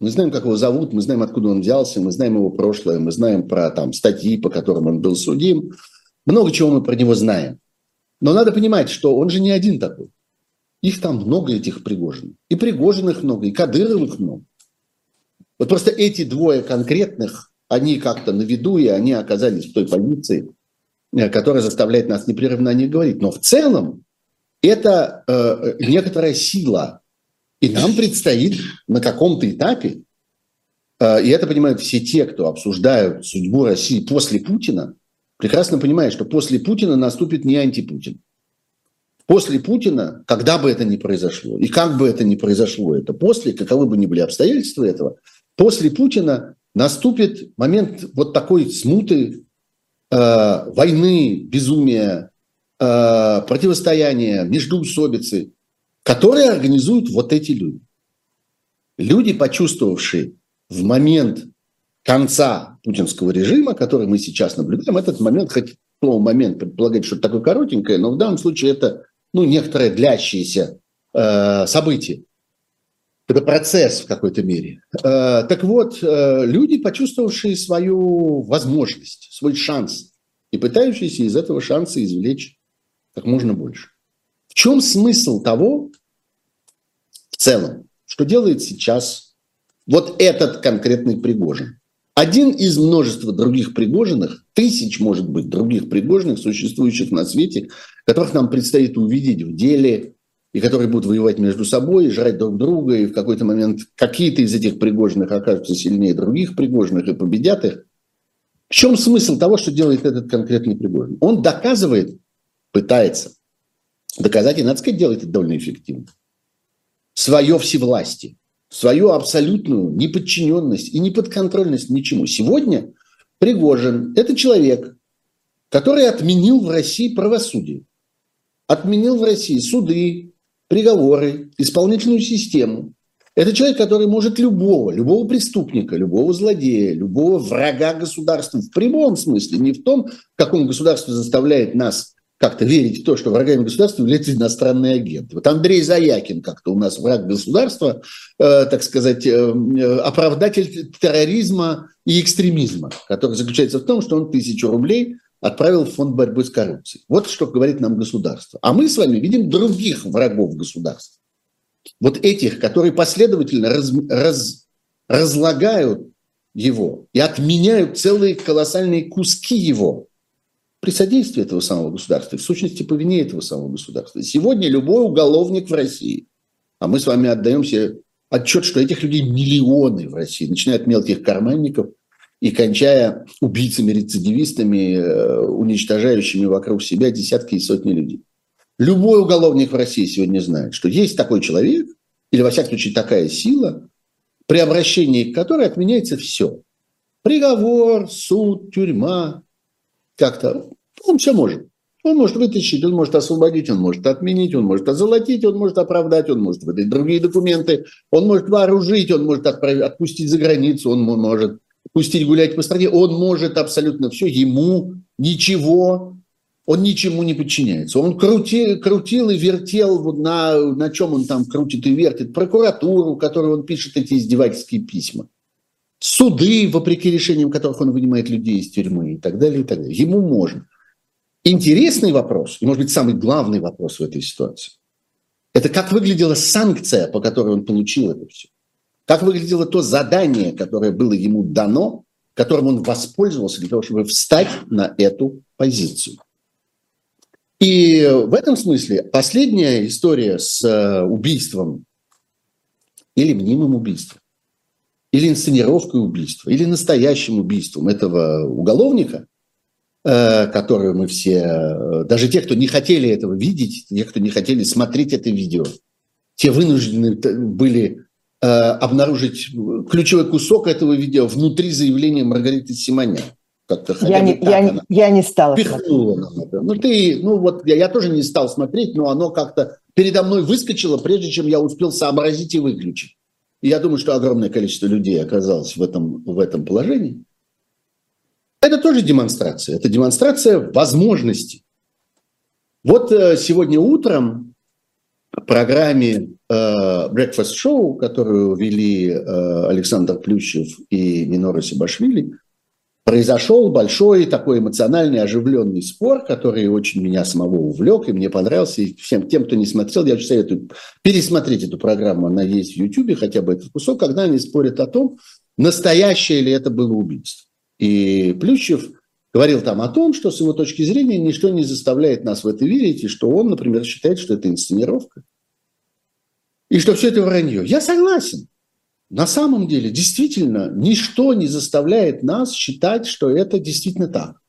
мы знаем, как его зовут, мы знаем, откуда он взялся, мы знаем его прошлое, мы знаем про там, статьи, по которым он был судим. Много чего мы про него знаем. Но надо понимать, что он же не один такой. Их там много, этих Пригожиных. И Пригожиных много, и Кадыровых много. Вот просто эти двое конкретных, они как-то на виду, и они оказались в той позиции, э, которая заставляет нас непрерывно о них говорить. Но в целом это э, некоторая сила. И нам предстоит на каком-то этапе, э, и это понимают все те, кто обсуждают судьбу России после Путина, прекрасно понимают, что после Путина наступит не антипутин. После Путина, когда бы это ни произошло, и как бы это ни произошло, это после, каковы бы ни были обстоятельства этого, после Путина наступит момент вот такой смуты, э, войны, безумия, э, противостояния, междуусобицы, которые организуют вот эти люди. Люди, почувствовавшие в момент конца путинского режима, который мы сейчас наблюдаем, этот момент, хоть слово момент предполагает что-то такое коротенькое, но в данном случае это ну, некоторое длящееся э, событие. Это процесс в какой-то мере. Э, так вот, э, люди, почувствовавшие свою возможность, свой шанс, и пытающиеся из этого шанса извлечь как можно больше. Чем смысл того, в целом, что делает сейчас вот этот конкретный Пригожин. Один из множества других Пригожиных, тысяч, может быть, других Пригожиных, существующих на свете, которых нам предстоит увидеть в деле, и которые будут воевать между собой, жрать друг друга, и в какой-то момент какие-то из этих Пригожиных окажутся сильнее других Пригожиных и победят их. В чем смысл того, что делает этот конкретный Пригожин? Он доказывает, пытается доказать, и, надо сказать, делает это довольно эффективно, свое всевластие свою абсолютную неподчиненность и неподконтрольность ничему. Сегодня Пригожин – это человек, который отменил в России правосудие, отменил в России суды, приговоры, исполнительную систему. Это человек, который может любого, любого преступника, любого злодея, любого врага государства в прямом смысле, не в том, как он государство заставляет нас как-то верить в то, что врагами государства являются иностранные агенты. Вот Андрей Заякин как-то у нас враг государства, э, так сказать, э, э, оправдатель терроризма и экстремизма, который заключается в том, что он тысячу рублей отправил в фонд борьбы с коррупцией. Вот что говорит нам государство. А мы с вами видим других врагов государства. Вот этих, которые последовательно раз, раз, разлагают его и отменяют целые колоссальные куски его при содействии этого самого государства, в сущности, по вине этого самого государства. Сегодня любой уголовник в России, а мы с вами отдаем себе отчет, что этих людей миллионы в России, начиная от мелких карманников и кончая убийцами-рецидивистами, э, уничтожающими вокруг себя десятки и сотни людей. Любой уголовник в России сегодня знает, что есть такой человек, или, во всяком случае, такая сила, при обращении к которой отменяется все. Приговор, суд, тюрьма, как-то он все может. Он может вытащить, он может освободить, он может отменить, он может озолотить, он может оправдать, он может выдать другие документы, он может вооружить, он может отправить, отпустить за границу, он может пустить гулять по стране, он может абсолютно все, ему ничего, он ничему не подчиняется. Он крутил, крутил и вертел, на, на чем он там крутит и вертит, прокуратуру, которой он пишет эти издевательские письма суды, вопреки решениям которых он вынимает людей из тюрьмы и так далее, и так далее. Ему можно. Интересный вопрос, и, может быть, самый главный вопрос в этой ситуации, это как выглядела санкция, по которой он получил это все. Как выглядело то задание, которое было ему дано, которым он воспользовался для того, чтобы встать на эту позицию. И в этом смысле последняя история с э, убийством или мнимым убийством, или инсценировкой убийства, или настоящим убийством этого уголовника, Э, которую мы все, э, даже те, кто не хотели этого видеть, те, кто не хотели смотреть это видео, те вынуждены были э, обнаружить ключевой кусок этого видео внутри заявления Маргариты Симонян. Как-то, я, не, я, она я не стала пихнула нам это. Ну, ты, ну вот я, я тоже не стал смотреть, но оно как-то передо мной выскочило, прежде чем я успел сообразить и выключить. Я думаю, что огромное количество людей оказалось в этом, в этом положении. Это тоже демонстрация. Это демонстрация возможностей. Вот э, сегодня утром в программе э, Breakfast Show, которую вели э, Александр Плющев и Минора Сибашвили, произошел большой такой эмоциональный, оживленный спор, который очень меня самого увлек и мне понравился. И всем тем, кто не смотрел, я очень советую пересмотреть эту программу, она есть в YouTube, хотя бы этот кусок, когда они спорят о том, настоящее ли это было убийство. И Плющев говорил там о том, что с его точки зрения ничто не заставляет нас в это верить, и что он, например, считает, что это инсценировка, и что все это вранье. Я согласен. На самом деле, действительно, ничто не заставляет нас считать, что это действительно так.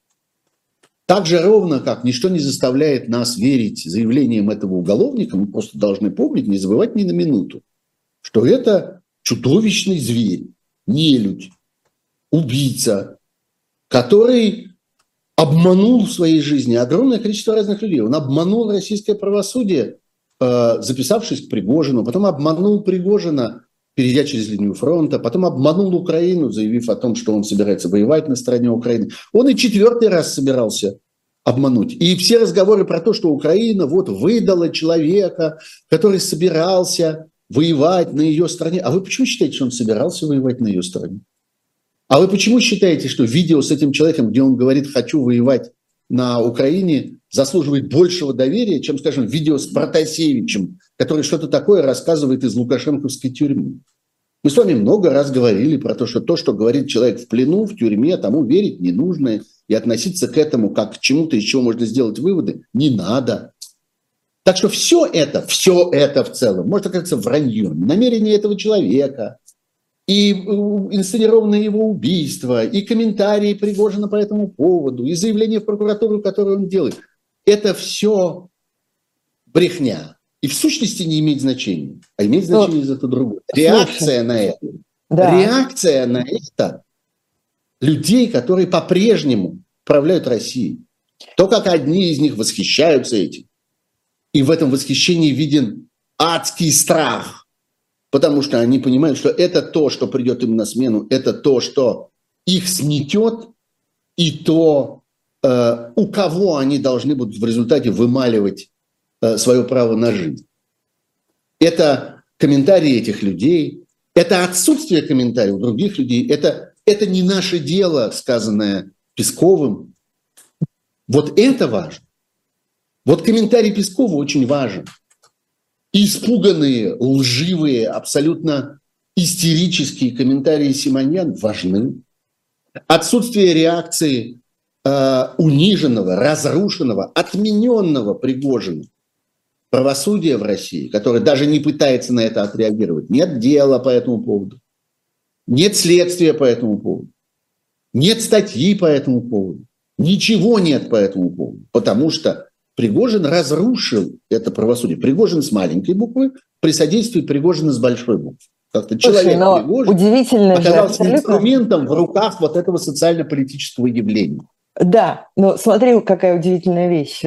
Так же ровно, как ничто не заставляет нас верить заявлениям этого уголовника, мы просто должны помнить, не забывать ни на минуту, что это чудовищный зверь, нелюдь, убийца, который обманул в своей жизни огромное количество разных людей. Он обманул российское правосудие, э, записавшись к Пригожину, потом обманул Пригожина, перейдя через линию фронта, потом обманул Украину, заявив о том, что он собирается воевать на стороне Украины. Он и четвертый раз собирался обмануть. И все разговоры про то, что Украина вот выдала человека, который собирался воевать на ее стороне. А вы почему считаете, что он собирался воевать на ее стороне? А вы почему считаете, что видео с этим человеком, где он говорит «хочу воевать на Украине», заслуживает большего доверия, чем, скажем, видео с Протасевичем, который что-то такое рассказывает из лукашенковской тюрьмы. Мы с вами много раз говорили про то, что то, что говорит человек в плену, в тюрьме, тому верить не нужно, и относиться к этому как к чему-то, из чего можно сделать выводы, не надо. Так что все это, все это в целом, может оказаться враньем, намерение этого человека, и э, инсценированное его убийство, и комментарии Пригожина по этому поводу, и заявление в прокуратуру, которое он делает. Это все брехня. И в сущности не имеет значения. А имеет ну, значение зато другое. Реакция на это. Да. Реакция на это людей, которые по-прежнему управляют Россией. То, как одни из них восхищаются этим. И в этом восхищении виден адский страх. Потому что они понимают, что это то, что придет им на смену, это то, что их снетет, и то, э, у кого они должны будут в результате вымаливать свое право на жизнь. Это комментарии этих людей, это отсутствие комментариев других людей, это, это не наше дело, сказанное Песковым. Вот это важно. Вот комментарий Пескова очень важен. испуганные, лживые, абсолютно истерические комментарии Симоньян важны. Отсутствие реакции э, униженного, разрушенного, отмененного Пригожина правосудия в России, которое даже не пытается на это отреагировать. Нет дела по этому поводу, нет следствия по этому поводу, нет статьи по этому поводу, ничего нет по этому поводу, потому что Пригожин разрушил это правосудие. Пригожин с маленькой буквы при содействии Пригожина с большой буквы. Как-то человек но Пригожин удивительно оказался же, инструментом в руках вот этого социально-политического явления. Да, но смотри, какая удивительная вещь.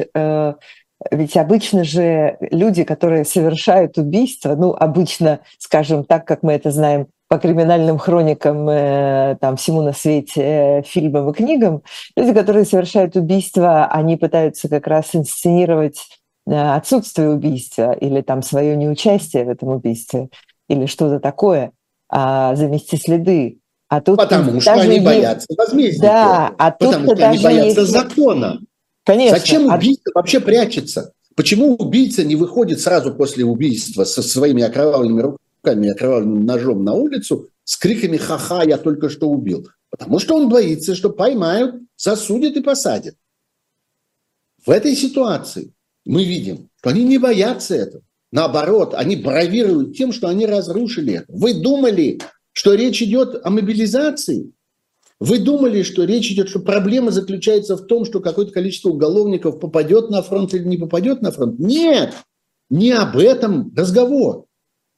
Ведь обычно же люди, которые совершают убийство, ну, обычно, скажем так, как мы это знаем по криминальным хроникам, э, там, всему на свете, э, фильмам и книгам, люди, которые совершают убийство, они пытаются как раз инсценировать э, отсутствие убийства или там свое неучастие в этом убийстве или что-то такое, а замести следы. А тут Потому что они есть... боятся возмездия. Да, а тут Потому что они боятся есть... закона. Конечно. Зачем убийца вообще прячется? Почему убийца не выходит сразу после убийства со своими окровавленными руками и окровавленным ножом на улицу с криками «Ха-ха, я только что убил»? Потому что он боится, что поймают, засудят и посадят. В этой ситуации мы видим, что они не боятся этого. Наоборот, они бравируют тем, что они разрушили это. Вы думали, что речь идет о мобилизации? Вы думали, что речь идет, что проблема заключается в том, что какое-то количество уголовников попадет на фронт или не попадет на фронт? Нет, не об этом разговор.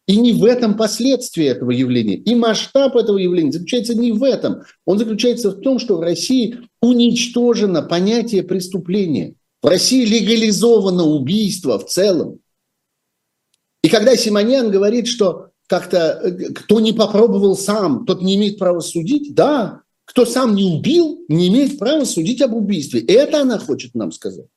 И не в этом последствия этого явления. И масштаб этого явления заключается не в этом. Он заключается в том, что в России уничтожено понятие преступления. В России легализовано убийство в целом. И когда Симонян говорит, что как-то э, кто не попробовал сам, тот не имеет права судить, да, кто сам не убил, не имеет права судить об убийстве. Это она хочет нам сказать.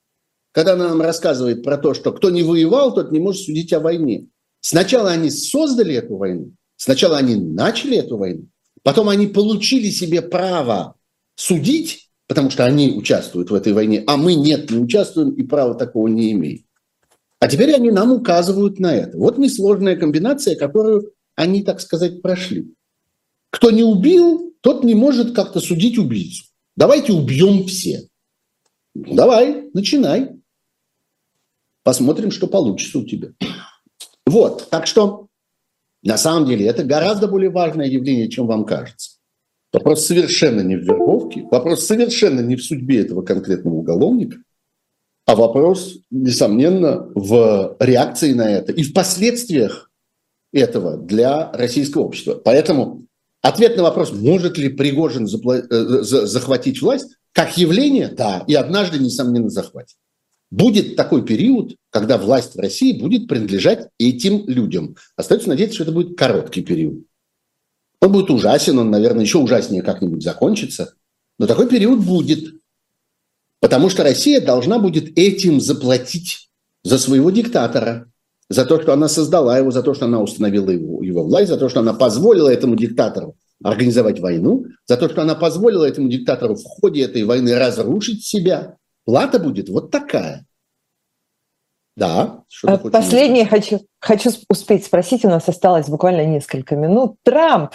Когда она нам рассказывает про то, что кто не воевал, тот не может судить о войне. Сначала они создали эту войну, сначала они начали эту войну, потом они получили себе право судить, потому что они участвуют в этой войне, а мы нет, не участвуем и права такого не имеем. А теперь они нам указывают на это. Вот несложная комбинация, которую они, так сказать, прошли. Кто не убил, тот не может как-то судить убийцу. Давайте убьем все. Давай, начинай. Посмотрим, что получится у тебя. Вот, так что на самом деле это гораздо более важное явление, чем вам кажется. Вопрос совершенно не в верховке, вопрос совершенно не в судьбе этого конкретного уголовника, а вопрос, несомненно, в реакции на это и в последствиях этого для российского общества. Поэтому Ответ на вопрос, может ли Пригожин э, захватить власть, как явление, да, и однажды, несомненно, захватит. Будет такой период, когда власть в России будет принадлежать этим людям. Остается надеяться, что это будет короткий период. Он будет ужасен, он, наверное, еще ужаснее как-нибудь закончится. Но такой период будет. Потому что Россия должна будет этим заплатить за своего диктатора, за то, что она создала его, за то, что она установила его, его власть, за то, что она позволила этому диктатору организовать войну, за то, что она позволила этому диктатору в ходе этой войны разрушить себя. Плата будет вот такая. Да. Э, последнее хочу, хочу успеть спросить, у нас осталось буквально несколько минут. Трамп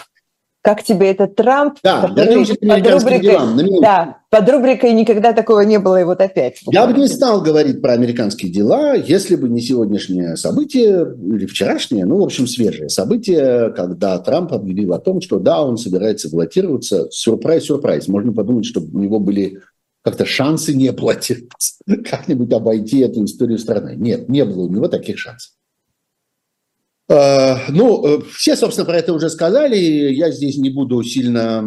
как тебе этот Трамп? Да, под, вернемся к американским делам. Да, под рубрикой «Никогда такого не было» и вот опять. Я бы не стал говорить про американские дела, если бы не сегодняшнее событие, или вчерашнее, ну, в общем, свежее событие, когда Трамп объявил о том, что да, он собирается баллотироваться. Сюрприз, сюрприз. Можно подумать, что у него были как-то шансы не баллотироваться, как-нибудь обойти эту историю страны. Нет, не было у него таких шансов. Э, ну, э, все, собственно, про это уже сказали. Я здесь не буду сильно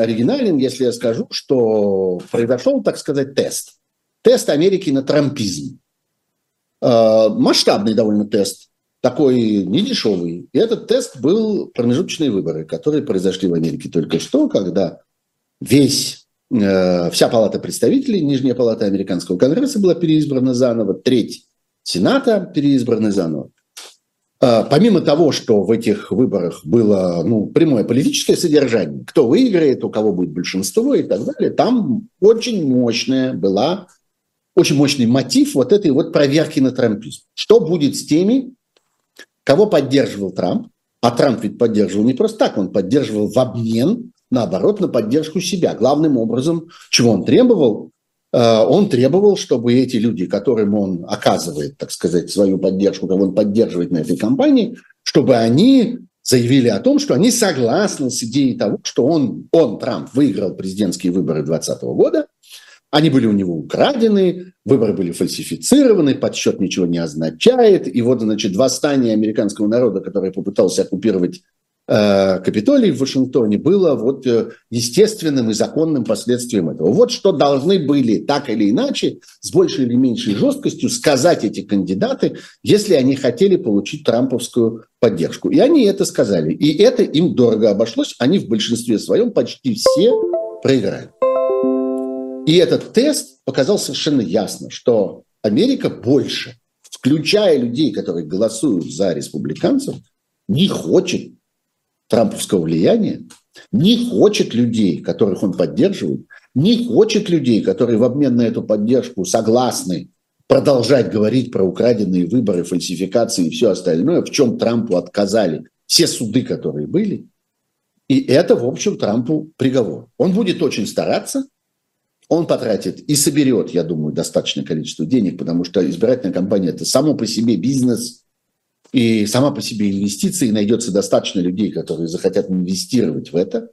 оригинален, если я скажу, что произошел, так сказать, тест. Тест Америки на трампизм. Э, масштабный довольно тест, такой недешевый. И этот тест был промежуточные выборы, которые произошли в Америке только что, когда весь, вся палата представителей, нижняя палата американского конгресса была переизбрана заново, треть Сената переизбраны заново. А, помимо того, что в этих выборах было ну, прямое политическое содержание, кто выиграет, у кого будет большинство и так далее, там очень мощная была, очень мощный мотив вот этой вот проверки на трампизм. Что будет с теми, кого поддерживал Трамп, а Трамп ведь поддерживал не просто так, он поддерживал в обмен, наоборот, на поддержку себя. Главным образом, чего он требовал, Э, он требовал, чтобы эти люди, которым он оказывает, так сказать, свою поддержку, кого он поддерживает на этой кампании, чтобы они заявили о том, что они согласны с идеей того, что он, он Трамп, выиграл президентские выборы 2020 года, они были у него украдены, выборы были фальсифицированы, подсчет ничего не означает. И вот, значит, восстание американского народа, которое попытался оккупировать Э, Капитолий в Вашингтоне было вот э, естественным и законным последствием этого. Вот что должны были так или иначе, с большей или меньшей жесткостью сказать эти кандидаты, если они хотели получить трамповскую поддержку. И они это сказали. И это им дорого обошлось. Они в большинстве своем почти все проиграли. И этот тест показал совершенно ясно, что Америка больше, включая людей, которые голосуют за республиканцев, не хочет трамповского влияния, не хочет людей, которых он поддерживает, не хочет людей, которые в обмен на эту поддержку согласны продолжать говорить про украденные выборы, фальсификации и все остальное, в чем Трампу отказали все суды, которые были. И это, в общем, Трампу приговор. Он будет очень стараться, он потратит и соберет, я думаю, достаточное количество денег, потому что избирательная кампания – это само по себе бизнес – и сама по себе инвестиции, найдется достаточно людей, которые захотят инвестировать в это,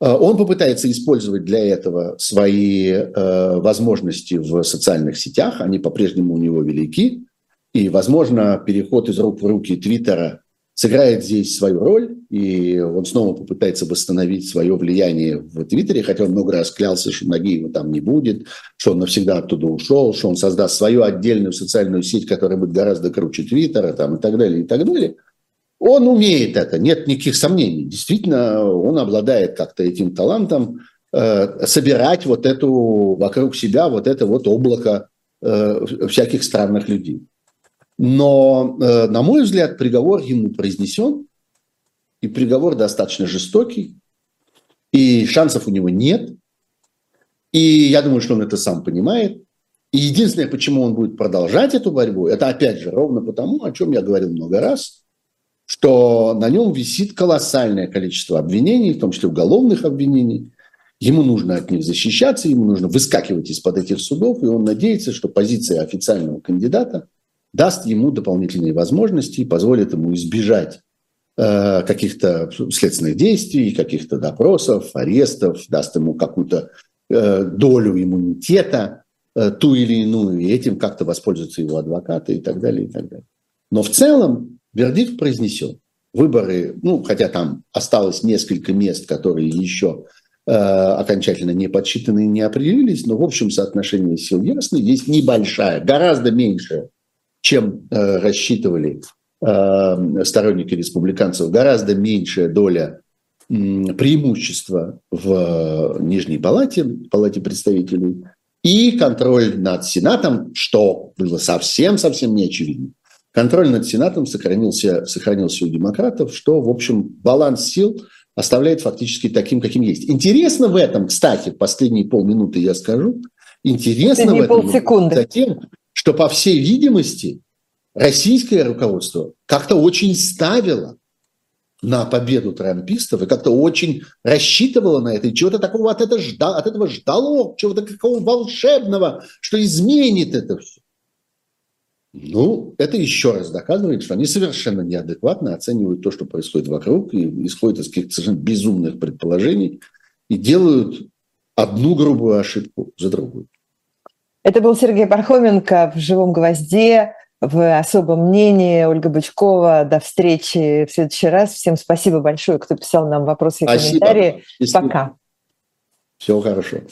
э, он попытается использовать для этого свои э, возможности в социальных сетях, они по-прежнему у него велики, и, возможно, переход из рук в руки Твиттера сыграет здесь свою роль, и он снова попытается восстановить свое влияние в Твиттере, хотя он много раз клялся, что его там не будет, что он навсегда оттуда ушел, что он создаст свою отдельную социальную сеть, которая будет гораздо круче Твиттера там, и так далее, и так далее. Он умеет это, нет никаких сомнений. Действительно, он обладает как-то этим талантом э, собирать вот эту вокруг себя вот это вот облако э, всяких странных людей. Но, э, на мой взгляд, приговор ему произнесен, и приговор достаточно жестокий, и шансов у него нет. И я думаю, что он это сам понимает. И единственное, почему он будет продолжать эту борьбу, это опять же ровно потому, о чем я говорил много раз, что на нем висит колоссальное количество обвинений, в том числе уголовных обвинений. Ему нужно от них защищаться, ему нужно выскакивать из-под этих судов, и он надеется, что позиция официального кандидата даст ему дополнительные возможности и позволит ему избежать э, каких-то следственных действий, каких-то допросов, арестов, даст ему какую-то э, долю иммунитета, э, ту или иную, и этим как-то воспользуются его адвокаты и так далее, и так далее. Но в целом вердикт произнесен. Выборы, ну, хотя там осталось несколько мест, которые еще э, окончательно не подсчитаны и не определились, но в общем соотношение сил ясно. Есть небольшая, гораздо меньшая чем э, рассчитывали э, сторонники республиканцев, гораздо меньшая доля э, преимущества в Нижней палате, палате представителей, и контроль над Сенатом, что было совсем-совсем не очевидно. Контроль над Сенатом сохранился, сохранился у демократов, что, в общем, баланс сил оставляет фактически таким, каким есть. Интересно в этом, кстати, последние полминуты я скажу, интересно в этом полсекунды. затем, что, по всей видимости, российское руководство как-то очень ставило на победу трампистов и как-то очень рассчитывало на это, и чего-то такого от, это ждал, от этого ждало, чего-то какого волшебного, что изменит это все. Ну, это еще раз доказывает, что они совершенно неадекватно оценивают то, что происходит вокруг, и исходят из каких-то совершенно безумных предположений, и делают одну грубую ошибку за другой. Это был Сергей Пархоменко в «Живом гвозде» в особом мнении. Ольга Бычкова. До встречи в следующий раз. Всем спасибо большое, кто писал нам вопросы и спасибо. комментарии. Спасибо. Пока. Всего хорошего.